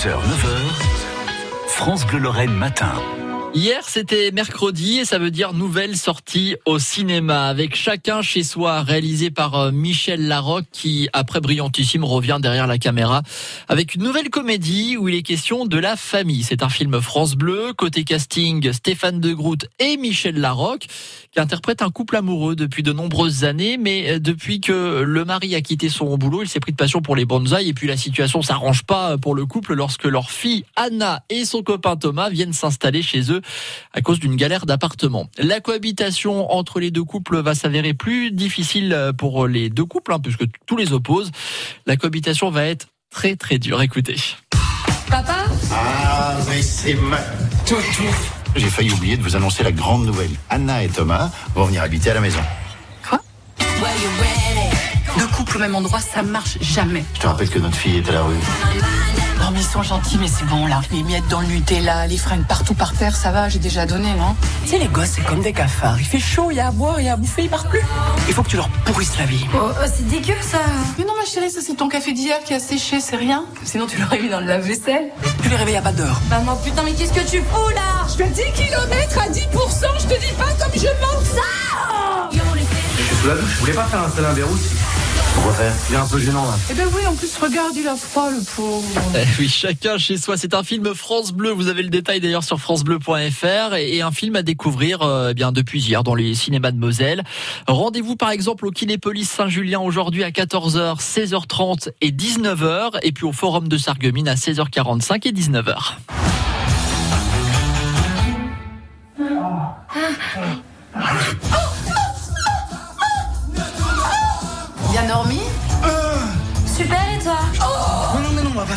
6h, 9h, France Bleu Lorraine matin. Hier, c'était mercredi et ça veut dire nouvelle sortie au cinéma. Avec chacun chez soi, réalisé par euh, Michel Larocque qui, après Brillantissime, revient derrière la caméra avec une nouvelle comédie où il est question de la famille. C'est un film France Bleu, côté casting Stéphane De Groot et Michel Larocque qui interprètent un couple amoureux depuis de nombreuses années, mais euh, depuis que le mari a quitté son boulot, il s'est pris de passion pour les bonsaïs et puis la situation s'arrange pas pour le couple lorsque leur fille Anna et son copain Thomas viennent s'installer chez eux à cause d'une galère d'appartement. La cohabitation entre les deux couples va s'avérer plus difficile pour les deux couples, hein, puisque tous les opposent. La cohabitation va être très très dure. Écoutez. Papa Ah, mais c'est ma toutou. J'ai failli oublier de vous annoncer la grande nouvelle. Anna et Thomas vont venir habiter à la maison. Deux couples au même endroit, ça marche jamais. Je te rappelle que notre fille est à la rue. Non mais ils sont gentils, mais c'est bon là. Les miettes dans le Nutella, les fringues partout par terre, ça va, j'ai déjà donné, non? Tu sais, les gosses, c'est comme des cafards. Il fait chaud, il y a à boire, il y a à bouffer, ils partent plus. Il faut que tu leur pourrisses la vie. Oh, c'est dégueu ça Mais non ma chérie, ça c'est ton café d'hier qui a séché, c'est rien. Sinon tu l'aurais mis dans le lave-vaisselle. Tu les réveilles à pas d'heure. Maman, putain, mais qu'est-ce que tu fous là? Je fais 10 km à 10%, je te dis pas comme je mange ça Je suis sous la douche, je voulais pas faire installer un verrou Il est un peu gênant là. Eh ben oui, en plus, regarde, il a froid, le pauvre. Eh oui, chacun chez soi. C'est un film France Bleu. Vous avez le détail d'ailleurs sur francebleu.fr et un film à découvrir euh, eh bien depuis hier dans les cinémas de Moselle. Rendez-vous par exemple au Kinépolis Saint-Julien aujourd'hui à 14h, 16h30 et 19h et puis au Forum de Sarreguemines à 16h45 et 19h. Bien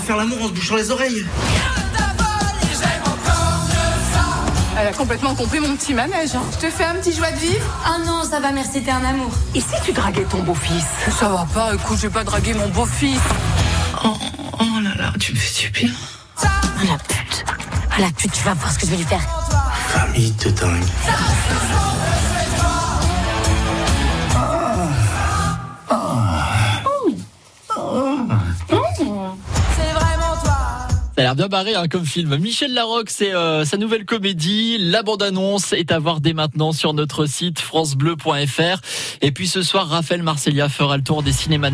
faire l'amour en se bouchant les oreilles. Elle a complètement compris mon petit manège. hein. Je te fais un petit joie de vivre Ah non, ça va, merci, t'es un amour. Et si tu draguais ton beau-fils? Ça va pas, écoute, je vais pas draguer mon beau-fils. Oh, oh là là, tu me fais du bien. Ah la pute Ah la pute, tu vas voir ce que je vais lui faire. Famille de dingue. L'air bien barré hein, comme film. Michel Larocque, c'est euh, sa nouvelle comédie. La bande-annonce est à voir dès maintenant sur notre site francebleu.fr. Et puis ce soir, Raphaël Marcellia fera le tour des cinémas de